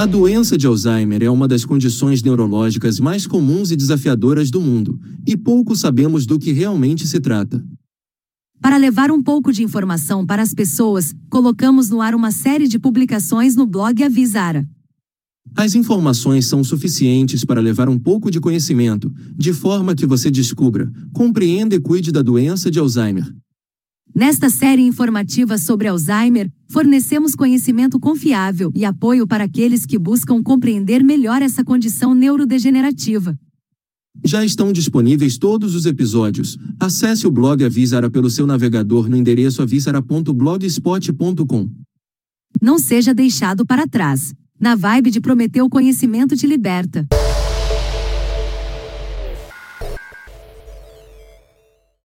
A doença de Alzheimer é uma das condições neurológicas mais comuns e desafiadoras do mundo, e pouco sabemos do que realmente se trata. Para levar um pouco de informação para as pessoas, colocamos no ar uma série de publicações no blog Avisara. As informações são suficientes para levar um pouco de conhecimento, de forma que você descubra, compreenda e cuide da doença de Alzheimer. Nesta série informativa sobre Alzheimer, fornecemos conhecimento confiável e apoio para aqueles que buscam compreender melhor essa condição neurodegenerativa. Já estão disponíveis todos os episódios. Acesse o blog Avisara pelo seu navegador no endereço avisara.blogspot.com. Não seja deixado para trás. Na vibe de Prometeu Conhecimento te liberta.